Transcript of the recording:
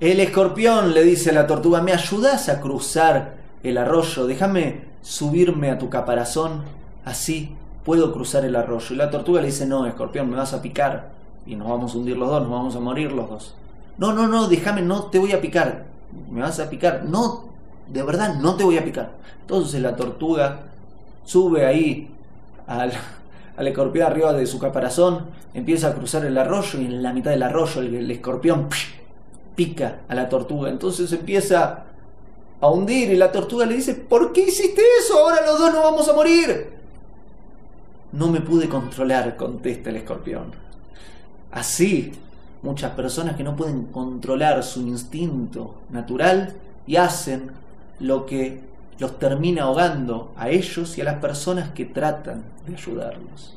escorpión le dice a la tortuga, ¿me ayudas a cruzar el arroyo? Déjame subirme a tu caparazón, así puedo cruzar el arroyo. Y la tortuga le dice, no, escorpión, me vas a picar y nos vamos a hundir los dos, nos vamos a morir los dos. No, no, no, déjame, no te voy a picar, me vas a picar. No, de verdad, no te voy a picar. Entonces la tortuga sube ahí al, al escorpión arriba de su caparazón, empieza a cruzar el arroyo y en la mitad del arroyo el, escorpión pica a la tortuga. Entonces empieza a hundir y la tortuga le dice, ¿por qué hiciste eso? Ahora los dos nos vamos a morir. No me pude controlar, contesta el escorpión. Así, muchas personas que no pueden controlar su instinto natural y hacen lo que los termina ahogando a ellos y a las personas que tratan de ayudarlos.